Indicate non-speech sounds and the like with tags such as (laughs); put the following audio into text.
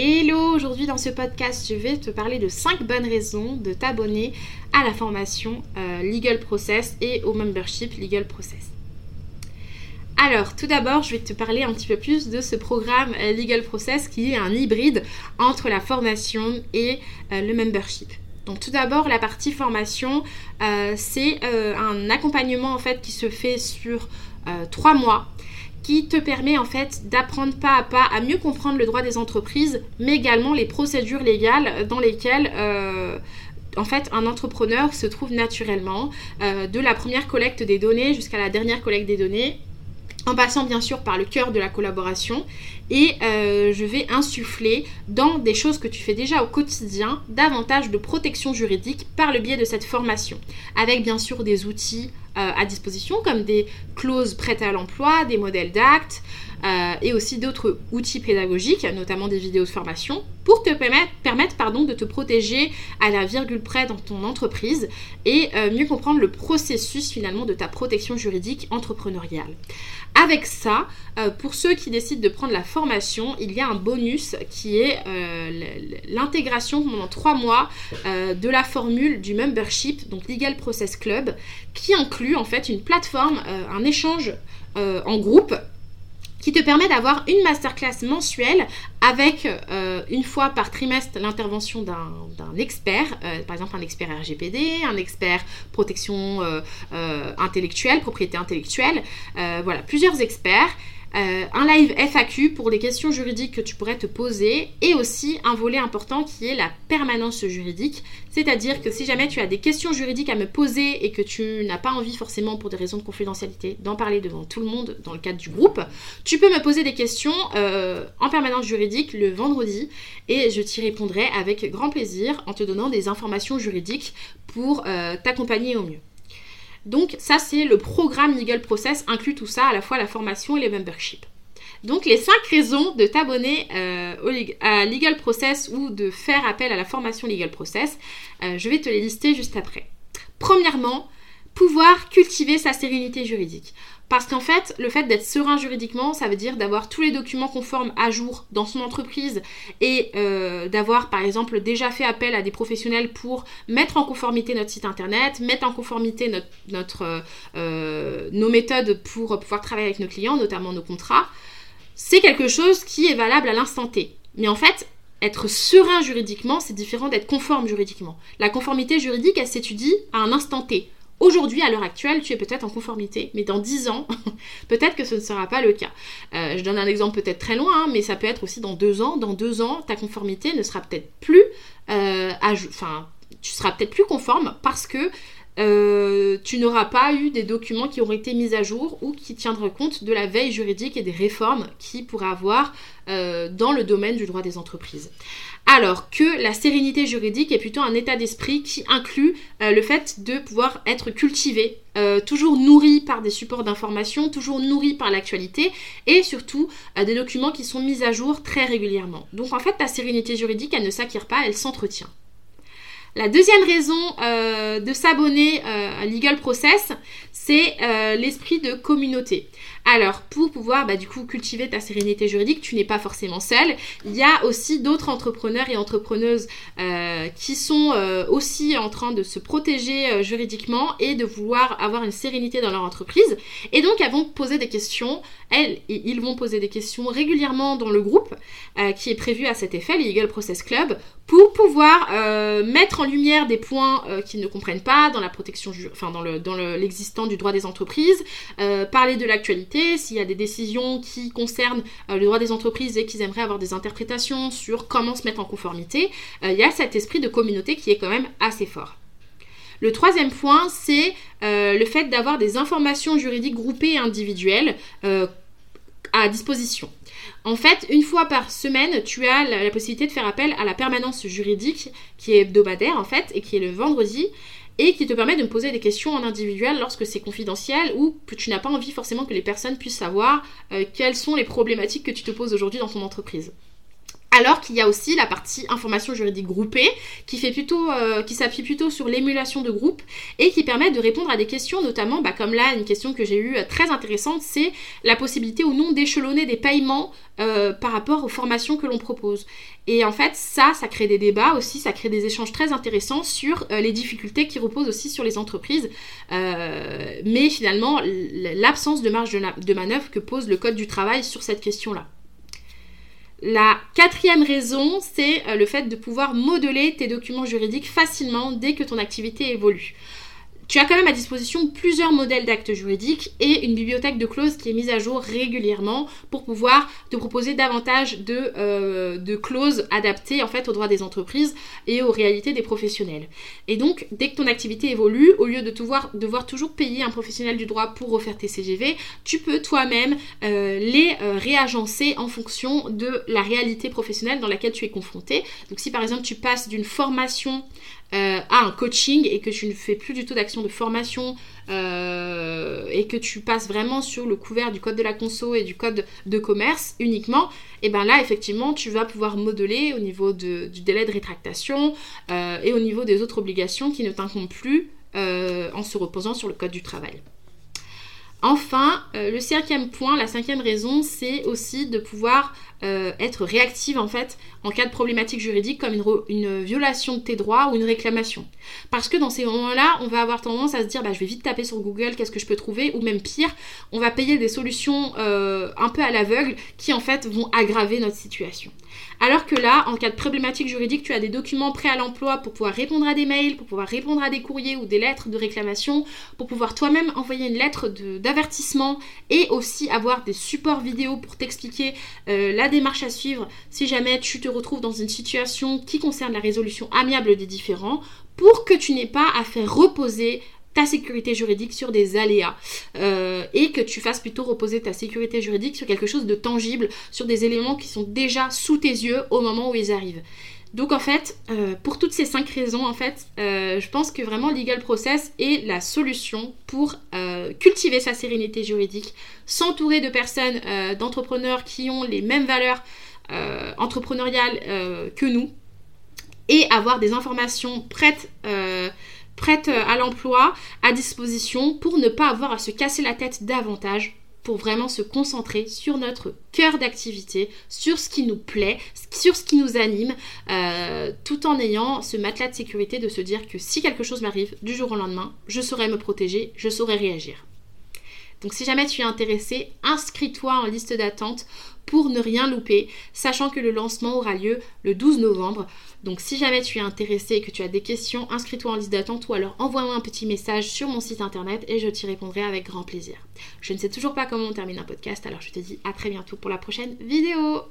Hello, aujourd'hui dans ce podcast, je vais te parler de 5 bonnes raisons de t'abonner à la formation euh, Legal Process et au membership Legal Process. Alors, tout d'abord, je vais te parler un petit peu plus de ce programme euh, Legal Process qui est un hybride entre la formation et euh, le membership. Donc tout d'abord, la partie formation, c'est un accompagnement en fait qui se fait sur 3 mois qui te permet en fait d'apprendre pas à pas à mieux comprendre le droit des entreprises, mais également les procédures légales dans lesquelles euh, en fait un entrepreneur se trouve naturellement, euh, de la première collecte des données jusqu'à la dernière collecte des données, en passant bien sûr par le cœur de la collaboration. Et euh, je vais insuffler dans des choses que tu fais déjà au quotidien davantage de protection juridique par le biais de cette formation, avec bien sûr des outils à disposition comme des clauses prêtes à l'emploi, des modèles d'actes euh, et aussi d'autres outils pédagogiques, notamment des vidéos de formation, pour te permettre, permettre pardon, de te protéger à la virgule près dans ton entreprise et euh, mieux comprendre le processus finalement de ta protection juridique entrepreneuriale. Avec ça, pour ceux qui décident de prendre la formation, il y a un bonus qui est l'intégration pendant trois mois de la formule du membership, donc Legal Process Club, qui inclut en fait une plateforme, euh, un échange euh, en groupe qui te permet d'avoir une masterclass mensuelle avec euh, une fois par trimestre l'intervention d'un expert, par exemple un expert RGPD, un expert protection intellectuelle, propriété intellectuelle, voilà, plusieurs experts euh, un live FAQ pour des questions juridiques que tu pourrais te poser et aussi un volet important qui est la permanence juridique. C'est-à-dire que si jamais tu as des questions juridiques à me poser et que tu n'as pas envie forcément pour des raisons de confidentialité d'en parler devant tout le monde dans le cadre du groupe, tu peux me poser des questions euh, en permanence juridique le vendredi et je t'y répondrai avec grand plaisir en te donnant des informations juridiques pour euh, t'accompagner au mieux. Donc ça c'est le programme Legal Process, inclut tout ça, à la fois la formation et les memberships. Donc les 5 raisons de t'abonner euh, à Legal Process ou de faire appel à la formation Legal Process, euh, je vais te les lister juste après. Premièrement, pouvoir cultiver sa sérénité juridique. Parce qu'en fait, le fait d'être serein juridiquement, ça veut dire d'avoir tous les documents conformes à jour dans son entreprise et euh, d'avoir par exemple déjà fait appel à des professionnels pour mettre en conformité notre site internet, mettre en conformité notre, euh, nos méthodes pour pouvoir travailler avec nos clients, notamment nos contrats. C'est quelque chose qui est valable à l'instant T. Mais en fait, être serein juridiquement, c'est différent d'être conforme juridiquement. La conformité juridique, elle s'étudie à un instant T. Aujourd'hui, à l'heure actuelle, tu es peut-être en conformité, mais dans 10 ans, (laughs) peut-être que ce ne sera pas le cas. Euh, je donne un exemple peut-être très loin, hein, mais ça peut être aussi dans 2 ans. Dans 2 ans, ta conformité ne sera peut-être plus, euh, enfin, tu seras peut-être plus conforme parce que euh, tu n'auras pas eu des documents qui auraient été mis à jour ou qui tiendraient compte de la veille juridique et des réformes qui pourraient avoir euh, dans le domaine du droit des entreprises. Alors que la sérénité juridique est plutôt un état d'esprit qui inclut euh, le fait de pouvoir être cultivé, toujours nourri par des supports d'information, toujours nourri par l'actualité et surtout des documents qui sont mis à jour très régulièrement. Donc en fait, ta sérénité juridique, elle ne s'acquiert pas, elle s'entretient. La deuxième raison euh, de s'abonner euh, à Legal Process, c'est euh, l'esprit de communauté. Alors, pour pouvoir bah, du coup cultiver ta sérénité juridique, tu n'es pas forcément seul. Il y a aussi d'autres entrepreneurs et entrepreneuses qui sont aussi en train de se protéger juridiquement et de vouloir avoir une sérénité dans leur entreprise. Et donc, elles vont poser des questions. Elles et ils vont poser des questions régulièrement dans le groupe qui est prévu à cet effet, le Legal Process Club, pour pouvoir mettre en lumière des points euh, qu'ils ne comprennent pas dans la protection, enfin dans le dans l'existant du droit des entreprises, euh, parler de l'actualité, s'il y a des décisions qui concernent euh, le droit des entreprises et qu'ils aimeraient avoir des interprétations sur comment se mettre en conformité, il y a cet esprit de communauté qui est quand même assez fort. Le troisième point, c'est le fait d'avoir des informations juridiques groupées et individuelles à disposition. En fait, une fois par semaine, tu as la, possibilité de faire appel à la permanence juridique qui est hebdomadaire en fait et qui est le vendredi et qui te permet de me poser des questions en individuel lorsque c'est confidentiel ou que tu n'as pas envie forcément que les personnes puissent savoir euh, quelles sont les problématiques que tu te poses aujourd'hui dans ton entreprise. Alors qu'il y a aussi la partie information juridique groupée qui euh, qui s'appuie plutôt sur l'émulation de groupe et qui permet de répondre à des questions, notamment, bah, comme là, une question que j'ai eue euh, très intéressante, c'est la possibilité ou non d'échelonner des paiements euh, par rapport aux formations que l'on propose. Et en fait, ça, ça crée des débats aussi, ça crée des échanges très intéressants sur les difficultés qui reposent aussi sur les entreprises, mais finalement l'absence de marge de manœuvre que pose le Code du travail sur cette question-là. La quatrième raison, c'est euh, le fait de pouvoir modeler tes documents juridiques facilement dès que ton activité évolue. Tu as quand même à disposition plusieurs modèles d'actes juridiques et une bibliothèque de clauses qui est mise à jour régulièrement pour pouvoir te proposer davantage de, euh, clauses adaptées en fait aux droits des entreprises et aux réalités des professionnels. Et donc, dès que ton activité évolue, au lieu de devoir, devoir toujours payer un professionnel du droit pour refaire tes CGV, tu peux toi-même euh, les euh, réagencer en fonction de la réalité professionnelle dans laquelle tu es confronté. Donc, si par exemple tu passes d'une formation euh, à un coaching et que tu ne fais plus du tout d'action de formation euh, et que tu passes vraiment sur le couvert du code de la conso et du code de commerce uniquement, et bien là effectivement tu vas pouvoir modeler au niveau du délai de rétractation euh, et au niveau des autres obligations qui ne t'incombent plus en se reposant sur le code du travail. Enfin, le cinquième point, la cinquième raison, c'est aussi de pouvoir euh, être réactive en fait en cas de problématique juridique comme une, violation de tes droits ou une réclamation. Parce que dans ces moments-là, on va avoir tendance à se dire bah, je vais vite taper sur Google, qu'est-ce que je peux trouver? Ou même pire, on va payer des solutions euh, un peu à l'aveugle qui en fait vont aggraver notre situation. Alors que là, en cas de problématique juridique, tu as des documents prêts à l'emploi pour pouvoir répondre à des mails, pour pouvoir répondre à des courriers ou des lettres de réclamation, pour pouvoir toi-même envoyer une lettre d'avertissement et aussi avoir des supports vidéo pour t'expliquer euh, la démarche à suivre. Si jamais tu te retrouves dans une situation qui concerne la résolution amiable des différends pour que tu n'aies pas à faire reposer ta sécurité juridique sur des aléas euh, et que tu fasses plutôt reposer ta sécurité juridique sur quelque chose de tangible, sur des éléments qui sont déjà sous tes yeux au moment où ils arrivent. Donc en fait, euh, pour toutes ces cinq raisons, en fait, euh, je pense que vraiment Legal Process est la solution pour cultiver sa sérénité juridique, s'entourer de personnes, d'entrepreneurs qui ont les mêmes valeurs entrepreneuriales que nous et avoir des informations prêtes prête à l'emploi, à disposition pour ne pas avoir à se casser la tête davantage pour vraiment se concentrer sur notre cœur d'activité, sur ce qui nous plaît, sur ce qui nous anime, euh, tout en ayant ce matelas de sécurité de se dire que si quelque chose m'arrive du jour au lendemain, je saurais me protéger, je saurais réagir. Donc si jamais tu es intéressé, inscris-toi en liste d'attente pour ne rien louper, sachant que le lancement aura lieu le 12 novembre. Donc si jamais tu es intéressé et que tu as des questions, inscris-toi en liste d'attente ou alors envoie-moi un petit message sur mon site internet et je t'y répondrai avec grand plaisir. Je ne sais toujours pas comment on termine un podcast, alors je te dis à très bientôt pour la prochaine vidéo.